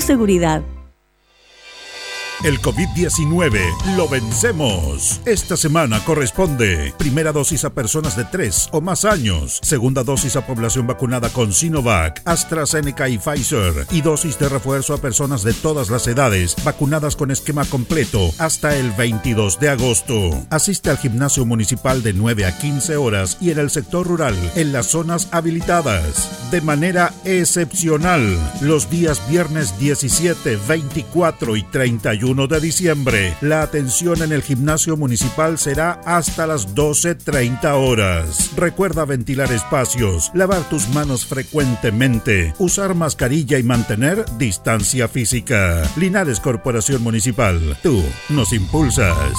seguridad. El COVID-19 lo vencemos. Esta semana corresponde primera dosis a personas de 3 o más años, segunda dosis a población vacunada con Sinovac, AstraZeneca y Pfizer y dosis de refuerzo a personas de todas las edades vacunadas con esquema completo hasta el 22 de agosto. Asiste al gimnasio municipal de 9 a 15 horas y en el sector rural en las zonas habilitadas. De manera excepcional, los días viernes 17, 24 y 31 de diciembre. La atención en el gimnasio municipal será hasta las 12.30 horas. Recuerda ventilar espacios, lavar tus manos frecuentemente, usar mascarilla y mantener distancia física. Linares Corporación Municipal, tú nos impulsas.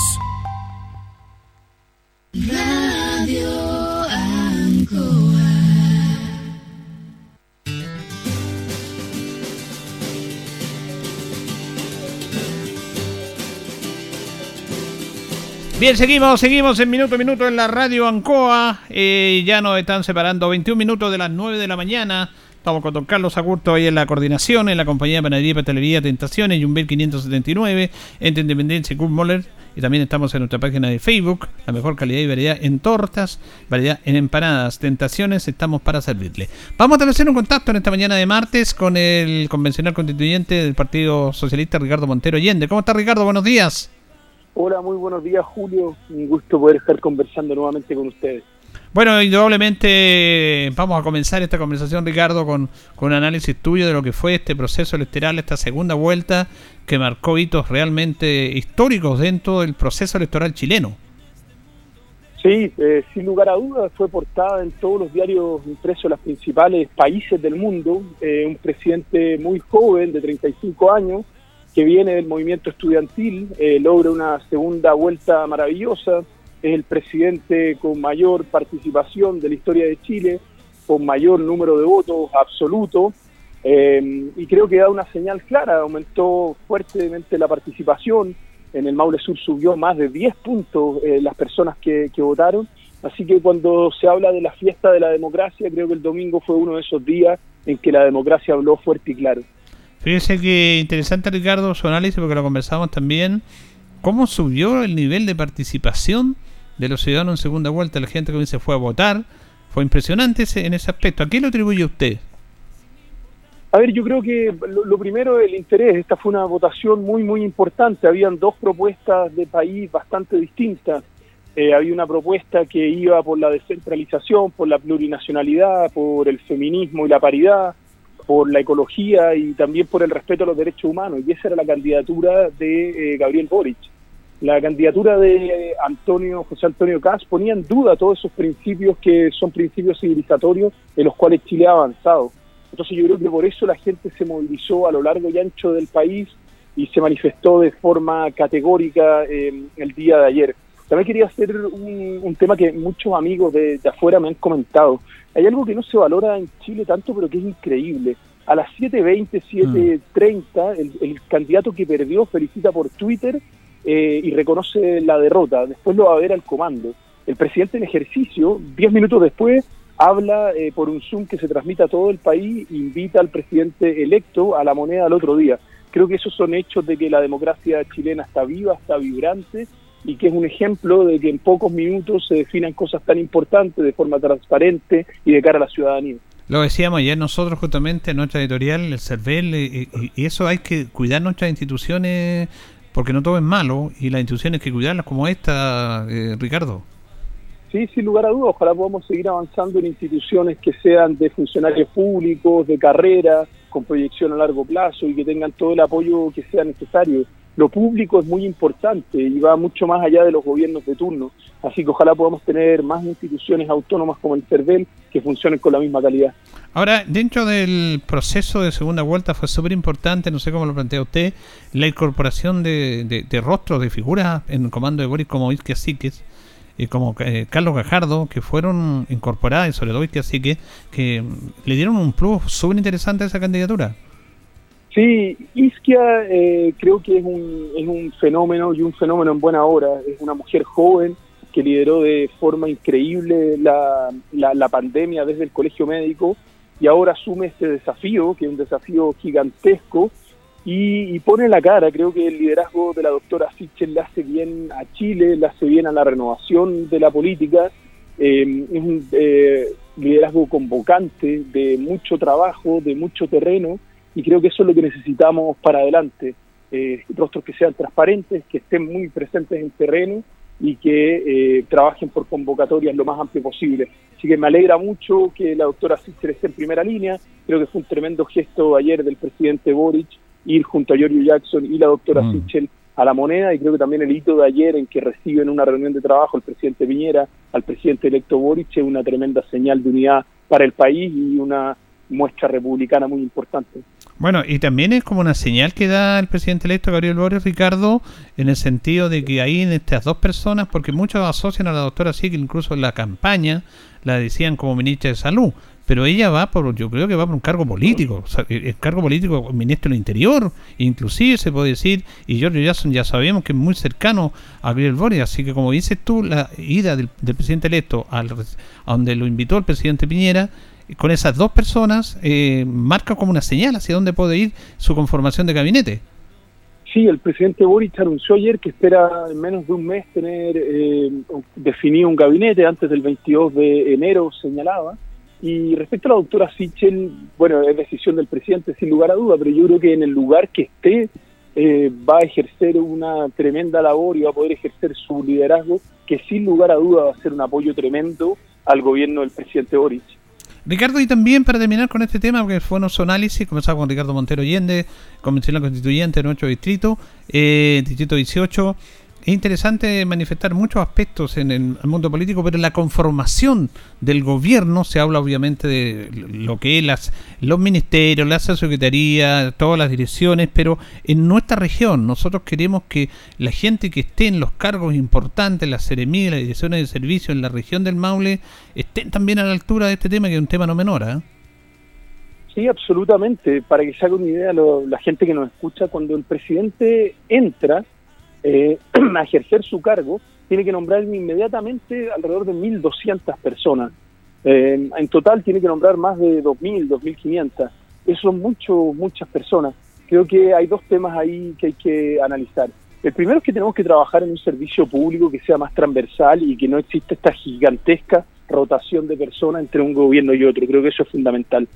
Bien, seguimos, seguimos en minuto a minuto en la radio Ancoa. Eh, ya nos están separando 21 minutos de las 9 de la mañana. Estamos con don Carlos Agurto ahí en la coordinación, en la compañía de panadería y pastelería Tentaciones, Jumbel 579, entre Independencia y Moller. Y también estamos en nuestra página de Facebook, la mejor calidad y variedad en tortas, variedad en empanadas, tentaciones, estamos para servirle. Vamos a establecer un contacto en esta mañana de martes con el convencional constituyente del Partido Socialista, Ricardo Montero Allende. ¿Cómo está Ricardo? Buenos días. Hola, muy buenos días Julio, un gusto poder estar conversando nuevamente con ustedes. Bueno, indudablemente vamos a comenzar esta conversación, Ricardo, con, con un análisis tuyo de lo que fue este proceso electoral, esta segunda vuelta que marcó hitos realmente históricos dentro del proceso electoral chileno. Sí, eh, sin lugar a dudas fue portada en todos los diarios impresos de los principales países del mundo. Eh, un presidente muy joven, de 35 años, que viene del movimiento estudiantil, eh, logra una segunda vuelta maravillosa. Es el presidente con mayor participación de la historia de Chile, con mayor número de votos absoluto. y creo que da una señal clara, aumentó fuertemente la participación en el Maule Sur subió más de 10 puntos eh, las personas que, votaron. Así que cuando se habla de la fiesta de la democracia, creo que el domingo fue uno de esos días en que la democracia habló fuerte y claro. Fíjese que interesante, Ricardo, su análisis, porque lo conversamos también. ¿Cómo subió el nivel de participación de los ciudadanos en segunda vuelta? La gente que se fue a votar. Fue impresionante ese, en ese aspecto. ¿A qué lo atribuye usted? A ver, yo creo que lo, primero el interés. Esta fue una votación muy, muy importante. Habían dos propuestas de país bastante distintas. Eh, había una propuesta que iba por la descentralización, por la plurinacionalidad, por el feminismo y la paridad, por la ecología y también por el respeto a los derechos humanos. Y esa era la candidatura de eh, Gabriel Boric. La candidatura de Antonio José Antonio Cas ponía en duda todos esos principios que son principios civilizatorios en los cuales Chile ha avanzado. Entonces yo creo que por eso la gente se movilizó a lo largo y ancho del país y se manifestó de forma categórica eh, el día de ayer. También quería hacer un, tema que muchos amigos de, afuera me han comentado. Hay algo que no se valora en Chile tanto, pero que es increíble. A las 7.20, 7.30, el, el candidato que perdió felicita por Twitter eh, y reconoce la derrota. Después lo va a ver al comando. El presidente en ejercicio, 10 minutos después, habla eh, por un Zoom que se transmite a todo el país, invita al presidente electo a la moneda al otro día. Creo que esos son hechos de que la democracia chilena está viva, está vibrante y que es un ejemplo de que en pocos minutos se definan cosas tan importantes de forma transparente y de cara a la ciudadanía. Lo decíamos ayer nosotros justamente en nuestra editorial, el CERVEL, y, y eso hay que cuidar nuestras instituciones porque no todo es malo y las instituciones hay que cuidarlas como esta, eh, Ricardo. Sí, sin lugar a dudas, ojalá podamos seguir avanzando en instituciones que sean de funcionarios públicos, de carrera, con proyección a largo plazo y que tengan todo el apoyo que sea necesario. Lo público es muy importante y va mucho más allá de los gobiernos de turno, así que ojalá podamos tener más instituciones autónomas como el CERVEL que funcionen con la misma calidad. Ahora, dentro del proceso de segunda vuelta fue súper importante, no sé cómo lo plantea usted, la incorporación de, de, rostros, de figuras en el comando de Boris como Isque Siques y como eh, Carlos Gajardo, que fueron incorporadas, y sobre todo así que, que le dieron un plus súper interesante a esa candidatura. Sí, Isquia eh, creo que es un, es un fenómeno y un fenómeno en buena hora. Es una mujer joven que lideró de forma increíble la, la pandemia desde el colegio médico y ahora asume este desafío, que es un desafío gigantesco y, pone la cara. Creo que el liderazgo de la doctora Sichel le hace bien a Chile, le hace bien a la renovación de la política. Eh, es un eh, liderazgo convocante de mucho trabajo, de mucho terreno, y creo que eso es lo que necesitamos para adelante. Eh, rostros que sean transparentes, que estén muy presentes en terreno y que trabajen por convocatorias lo más amplio posible. Así que me alegra mucho que la doctora Sichel esté en primera línea. Creo que fue un tremendo gesto ayer del presidente Boric ir junto a Giorgio Jackson y la doctora mm. Sichel a la moneda y creo que también el hito de ayer en que reciben una reunión de trabajo el presidente Piñera al presidente electo Boric es una tremenda señal de unidad para el país y una muestra republicana muy importante. Bueno, y también es como una señal que da el presidente electo Gabriel Boric Ricardo en el sentido de que ahí en estas dos personas, porque muchos asocian a la doctora que incluso en la campaña la decían como ministra de salud, pero ella va por, yo creo que va por un cargo político, el cargo político ministro del Interior, inclusive se puede decir, y Giorgio Jackson ya sabemos que es muy cercano a Gabriel Boric, así que como dices tú, la ida del, presidente electo al, a donde lo invitó el presidente Piñera, con esas dos personas, eh, marca como una señal hacia dónde puede ir su conformación de gabinete. Sí, el presidente Boric anunció ayer que espera en menos de un mes tener eh, definido un gabinete antes del 22 de enero, señalaba. Y respecto a la doctora Sichel, bueno, es decisión del presidente sin lugar a duda, pero yo creo que en el lugar que esté eh, va a ejercer una tremenda labor y va a poder ejercer su liderazgo, que sin lugar a duda va a ser un apoyo tremendo al gobierno del presidente Boric. Ricardo, y también para terminar con este tema, porque fue nuestro análisis, comenzamos con Ricardo Montero Allende, convencional constituyente de nuestro distrito, eh, distrito 18, es interesante manifestar muchos aspectos en el mundo político, pero en la conformación del gobierno se habla obviamente de lo que es las, los ministerios, la secretaría, todas las direcciones, pero en nuestra región nosotros queremos que la gente que esté en los cargos importantes, las seremías, las direcciones de servicio en la región del Maule, estén también a la altura de este tema, que es un tema no menor. ¿eh? Sí, absolutamente. Para que se haga una idea la gente que nos escucha, cuando el presidente entra, eh, (clears throat) a ejercer su cargo, tiene que nombrar inmediatamente alrededor de 1.200 personas. Eh, en total tiene que nombrar más de 2.000, 2.500. Eso son mucho, muchas personas. Creo que hay dos temas ahí que hay que analizar. El primero es que tenemos que trabajar en un servicio público que sea más transversal y que no exista esta gigantesca rotación de personas entre un gobierno y otro. Creo que eso es fundamental.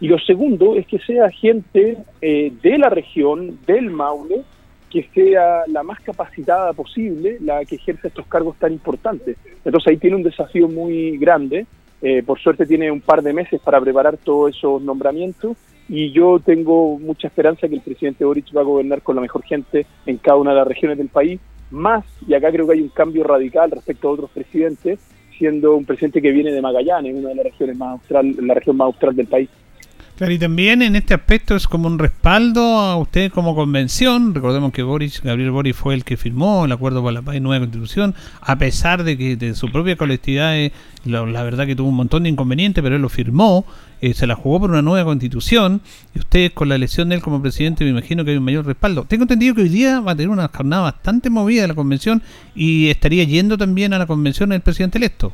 Y lo segundo es que sea gente eh, de la región, del Maule, que sea la más capacitada posible la que ejerce estos cargos tan importantes. Entonces ahí tiene un desafío muy grande. Eh, por suerte tiene un par de meses para preparar todos esos nombramientos y yo tengo mucha esperanza que el presidente Boric va a gobernar con la mejor gente en cada una de las regiones del país. Más, y acá creo que hay un cambio radical respecto a otros presidentes, siendo un presidente que viene de Magallanes, una de las regiones más austral, la región más austral del país. Claro, y también en este aspecto es como un respaldo a usted como convención. Recordemos que Boris, Gabriel Boris fue el que firmó el acuerdo por la paz y nueva constitución, a pesar de que de su propia colectividad, eh, la, verdad que tuvo un montón de inconvenientes, pero él lo firmó, eh, se la jugó por una nueva constitución, y usted con la elección de él como presidente me imagino que hay un mayor respaldo. Tengo entendido que hoy día va a tener una jornada bastante movida la convención y estaría yendo también a la convención el presidente electo.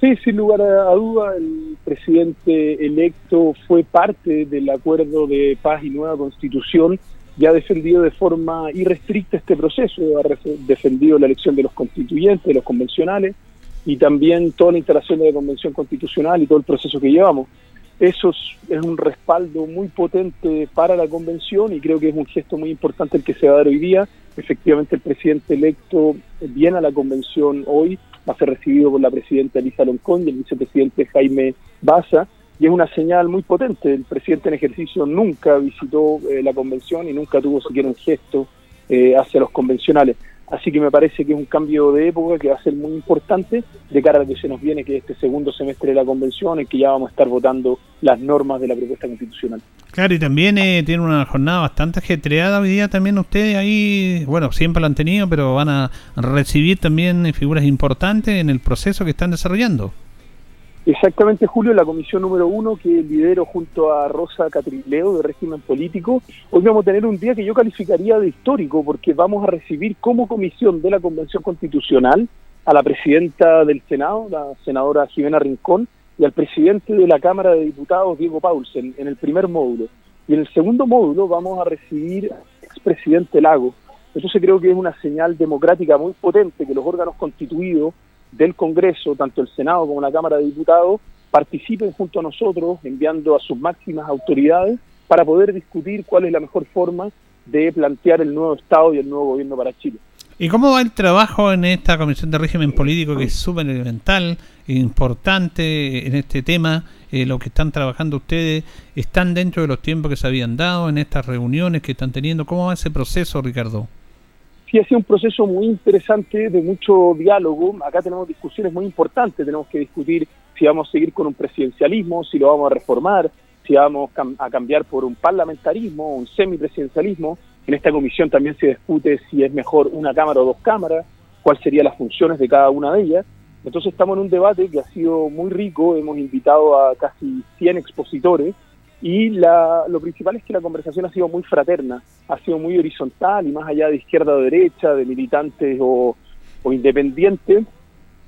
Sí, sin lugar a duda, el presidente electo fue parte del acuerdo de paz y nueva constitución y ha defendido de forma irrestricta este proceso, ha defendido la elección de los constituyentes, de los convencionales y también toda la instalación de la convención constitucional y todo el proceso que llevamos. Eso es, un respaldo muy potente para la convención y creo que es un gesto muy importante el que se va a dar hoy día. Efectivamente, el presidente electo viene a la convención hoy va a ser recibido por la presidenta Elisa Loncón y el vicepresidente Jaime Baza, y es una señal muy potente. El presidente en ejercicio nunca visitó eh, la convención y nunca tuvo siquiera un gesto eh, hacia los convencionales. Así que me parece que es un cambio de época que va a ser muy importante de cara a lo que se nos viene, que es este segundo semestre de la convención, en que ya vamos a estar votando las normas de la propuesta constitucional. Claro, y también eh, tiene una jornada bastante ajetreada hoy día también ustedes ahí, bueno, siempre lo han tenido, pero van a recibir también eh, figuras importantes en el proceso que están desarrollando. Exactamente, Julio, la comisión número uno que lidero junto a Rosa Catrileo de régimen político. Hoy vamos a tener un día que yo calificaría de histórico porque vamos a recibir como comisión de la Convención Constitucional a la presidenta del Senado, la senadora Jimena Rincón, y al presidente de la Cámara de Diputados, Diego Paulsen, en el primer módulo. Y en el segundo módulo vamos a recibir al expresidente Lago. Entonces creo que es una señal democrática muy potente que los órganos constituidos del Congreso, tanto el Senado como la Cámara de Diputados, participen junto a nosotros, enviando a sus máximas autoridades para poder discutir cuál es la mejor forma de plantear el nuevo Estado y el nuevo gobierno para Chile. ¿Y cómo va el trabajo en esta Comisión de Régimen Político que es súper elemental, importante en este tema? Eh, lo que están trabajando ustedes, ¿están dentro de los tiempos que se habían dado en estas reuniones que están teniendo? ¿Cómo va ese proceso, Ricardo? Sí ha sido un proceso muy interesante de mucho diálogo. Acá tenemos discusiones muy importantes. Tenemos que discutir si vamos a seguir con un presidencialismo, si lo vamos a reformar, si vamos a cambiar por un parlamentarismo, un semipresidencialismo. En esta comisión también se discute si es mejor una cámara o dos cámaras, cuáles serían las funciones de cada una de ellas. Entonces estamos en un debate que ha sido muy rico. Hemos invitado a casi 100 expositores y la, lo principal es que la conversación ha sido muy fraterna, ha sido muy horizontal y más allá de izquierda o derecha, de militantes o, independientes,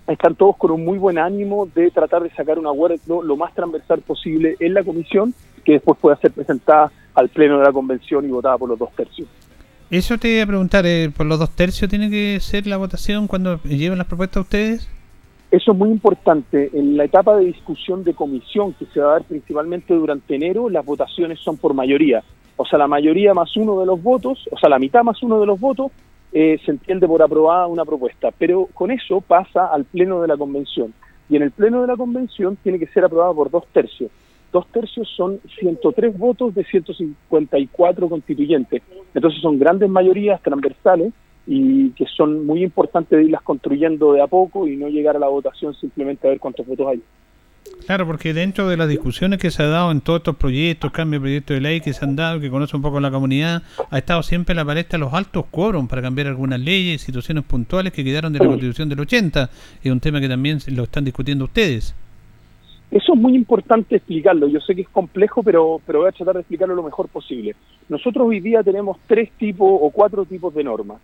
están todos con un muy buen ánimo de tratar de sacar un acuerdo lo más transversal posible en la comisión, que después pueda ser presentada al pleno de la convención y votada por los dos tercios. Eso te iba a preguntar, eh, ¿por los dos tercios tiene que ser la votación cuando lleven las propuestas a ustedes? Eso es muy importante. En la etapa de discusión de comisión que se va a dar principalmente durante enero, las votaciones son por mayoría. O sea, la mayoría más uno de los votos, o sea, la mitad más uno de los votos, eh, se entiende por aprobada una propuesta. Pero con eso pasa al pleno de la convención. Y en el pleno de la convención tiene que ser aprobada por dos tercios. Dos tercios son 103 votos de 154 constituyentes. Entonces son grandes mayorías transversales y que son muy importantes de irlas construyendo de a poco y no llegar a la votación simplemente a ver cuántos votos hay. Claro, porque dentro de las discusiones que se ha dado en todos estos proyectos, cambios de proyectos de ley que se han dado, que conoce un poco la comunidad, ha estado siempre en la palestra los altos quórum para cambiar algunas leyes, situaciones puntuales que quedaron de la Constitución del 80. Es un tema que también lo están discutiendo ustedes. Eso es muy importante explicarlo. Yo sé que es complejo, pero, pero voy a tratar de explicarlo lo mejor posible. Nosotros hoy día tenemos tres tipos o cuatro tipos de normas.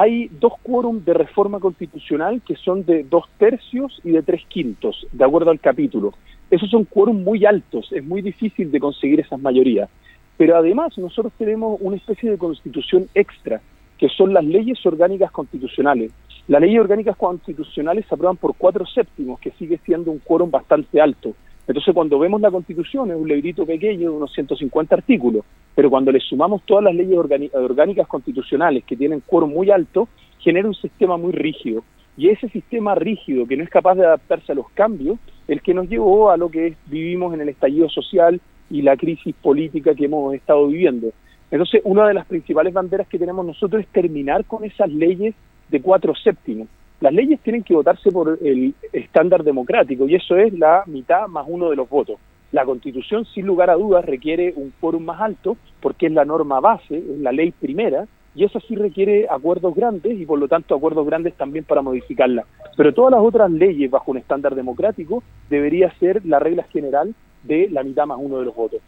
Hay dos quórum de reforma constitucional que son de dos tercios y de tres quintos, de acuerdo al capítulo. Esos son quórum muy altos, es muy difícil de conseguir esas mayorías. Pero además nosotros tenemos una especie de constitución extra, que son las leyes orgánicas constitucionales. Las leyes orgánicas constitucionales se aprueban por cuatro séptimos, que sigue siendo un quórum bastante alto. Entonces, cuando vemos la Constitución, es un librito pequeño de unos 150 artículos, pero cuando le sumamos todas las leyes orgánicas constitucionales que tienen quórum muy alto, genera un sistema muy rígido. Y ese sistema rígido, que no es capaz de adaptarse a los cambios, el que nos llevó a lo que vivimos en el estallido social y la crisis política que hemos estado viviendo. Entonces, una de las principales banderas que tenemos nosotros es terminar con esas leyes de cuatro séptimos. Las leyes tienen que votarse por el estándar democrático y eso es la mitad más uno de los votos. La Constitución, sin lugar a dudas, requiere un quórum más alto porque es la norma base, es la ley primera, y eso sí requiere acuerdos grandes y por lo tanto acuerdos grandes también para modificarla. Pero todas las otras leyes bajo un estándar democrático debería ser la regla general de la mitad más uno de los votos.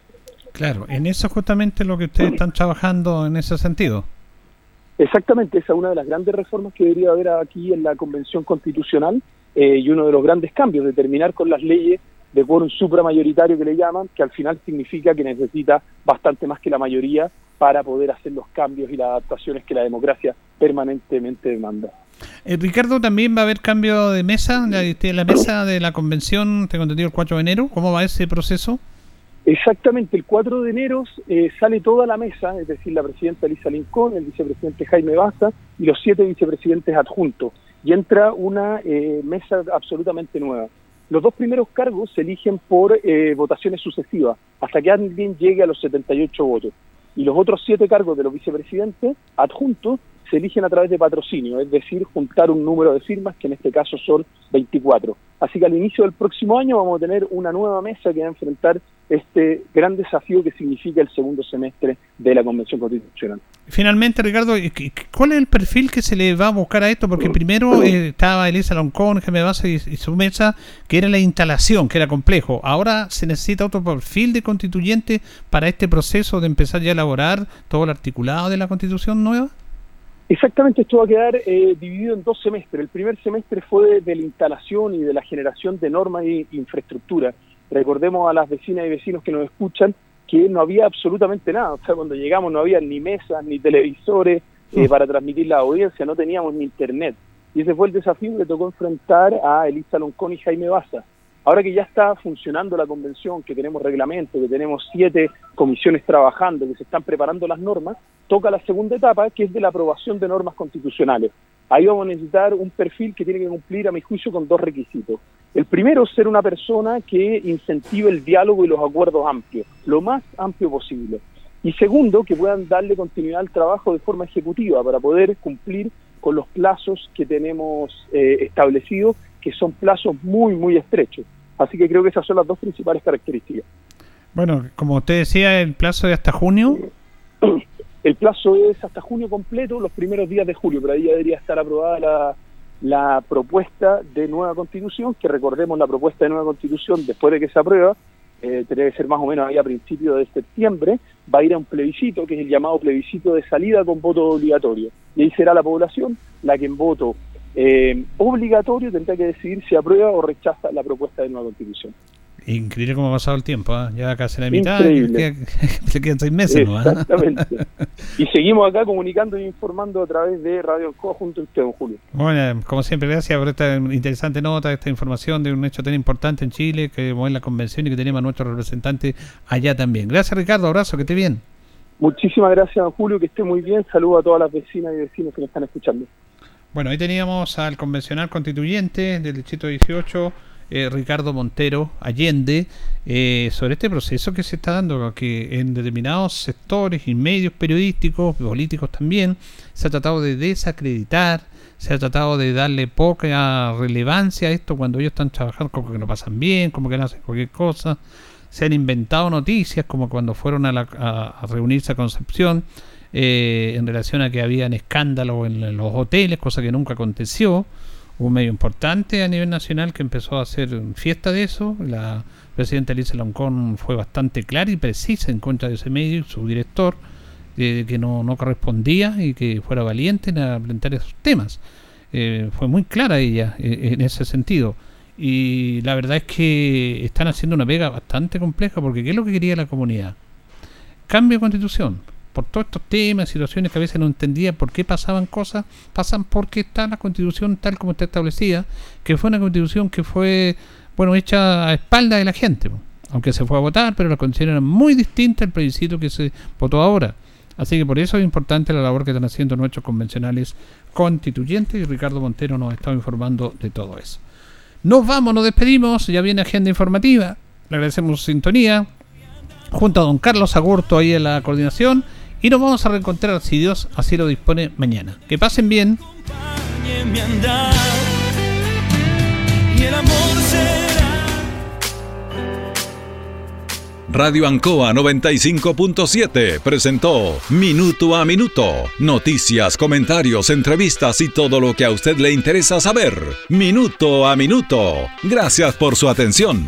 Claro, en eso justamente lo que ustedes están trabajando en ese sentido. Exactamente, esa es una de las grandes reformas que debería haber aquí en la Convención Constitucional eh, y uno de los grandes cambios, de terminar con las leyes de quórum supramayoritario que le llaman, que al final significa que necesita bastante más que la mayoría para poder hacer los cambios y las adaptaciones que la democracia permanentemente demanda. Eh, Ricardo, también va a haber cambio de mesa, la, la mesa de la convención, tengo entendido, el 4 de enero. ¿Cómo va ese proceso? Exactamente, el 4 de enero eh, sale toda la mesa, es decir, la presidenta Elisa Lincoln, el vicepresidente Jaime Baza y los siete vicepresidentes adjuntos, y entra una eh, mesa absolutamente nueva. Los dos primeros cargos se eligen por eh, votaciones sucesivas, hasta que alguien llegue a los 78 votos. Y los otros siete cargos de los vicepresidentes adjuntos se eligen a través de patrocinio, es decir, juntar un número de firmas, que en este caso son 24. Así que al inicio del próximo año vamos a tener una nueva mesa que va a enfrentar este gran desafío que significa el segundo semestre de la Convención Constitucional. Finalmente, Ricardo, ¿cuál es el perfil que se le va a buscar a esto? Porque primero eh, estaba Elisa Loncón, Jaime Base y, y, su mesa, que era la instalación, que era complejo. Ahora se necesita otro perfil de constituyente para este proceso de empezar ya a elaborar todo el articulado de la Constitución nueva. Exactamente, esto va a quedar eh, dividido en dos semestres. El primer semestre fue de, la instalación y de la generación de normas e infraestructura. Recordemos a las vecinas y vecinos que nos escuchan que no había absolutamente nada. O sea, cuando llegamos no había ni mesas, ni televisores eh, para transmitir la audiencia, no teníamos ni internet. Y ese fue el desafío que tocó enfrentar a Elisa Loncón y Jaime Baza. Ahora que ya está funcionando la convención, que tenemos reglamento, que tenemos siete comisiones trabajando, que se están preparando las normas, toca la segunda etapa, que es de la aprobación de normas constitucionales. Ahí vamos a necesitar un perfil que tiene que cumplir, a mi juicio, con dos requisitos. El primero, ser una persona que incentive el diálogo y los acuerdos amplios, lo más amplio posible. Y segundo, que puedan darle continuidad al trabajo de forma ejecutiva para poder cumplir con los plazos que tenemos eh, establecidos que son plazos muy, muy estrechos. Así que creo que esas son las dos principales características. Bueno, como usted decía, el plazo es hasta junio. (clears throat) El plazo es hasta junio completo, los primeros días de julio, pero ahí ya debería estar aprobada la, la propuesta de nueva constitución, que recordemos la propuesta de nueva constitución después de que se aprueba, eh, tendría que ser más o menos ahí a principios de septiembre, va a ir a un plebiscito, que es el llamado plebiscito de salida con voto obligatorio. Y ahí será la población la que en voto eh, obligatorio tendrá que decidir si aprueba o rechaza la propuesta de nueva constitución. Increíble cómo ha pasado el tiempo, ¿eh? ya casi la mitad, se (laughs) quedan seis meses. Exactamente. (laughs) y seguimos acá comunicando e informando a través de Radio Co junto a usted, don Julio. Bueno, como siempre, gracias por esta interesante nota, esta información de un hecho tan importante en Chile, que es la convención y que tenemos a nuestro representante allá también. Gracias, Ricardo, abrazo, que esté bien. Muchísimas gracias, don Julio, que esté muy bien. Saludo a todas las vecinas y vecinos que nos están escuchando. Bueno, ahí teníamos al convencional constituyente del distrito 18, eh, Ricardo Montero Allende eh, sobre este proceso que se está dando, que en determinados sectores y medios periodísticos, políticos también, se ha tratado de desacreditar, se ha tratado de darle poca relevancia a esto cuando ellos están trabajando como que no pasan bien, como que no hacen cualquier cosa. Se han inventado noticias como cuando fueron a, a, reunirse a Concepción eh, en relación a que habían escándalos en los hoteles, cosa que nunca aconteció un medio importante a nivel nacional que empezó a hacer fiesta de eso. La presidenta Elisa Loncón fue bastante clara y precisa en contra de ese medio, su director, de que no, no correspondía y que fuera valiente en plantear esos temas. Eh, fue muy clara ella eh, en ese sentido. Y la verdad es que están haciendo una pega bastante compleja porque ¿qué es lo que quería la comunidad? Cambio de constitución por todos estos temas, situaciones que a veces no entendía por qué pasaban cosas, pasan porque está la constitución tal como está establecida, que fue una constitución que fue, bueno, hecha a espalda de la gente, aunque se fue a votar, pero la constitución era muy distinta al plebiscito que se votó ahora. Así que por eso es importante la labor que están haciendo nuestros convencionales constituyentes y Ricardo Montero nos estado informando de todo eso. Nos vamos, nos despedimos, ya viene agenda informativa, le agradecemos su sintonía, junto a don Carlos Agurto ahí en la coordinación y nos vamos a reencontrar, si Dios así lo dispone, mañana. Que pasen bien. Radio Ancoa 95.7 presentó Minuto a Minuto. Noticias, comentarios, entrevistas y todo lo que a usted le interesa saber. Minuto a Minuto. Gracias por su atención.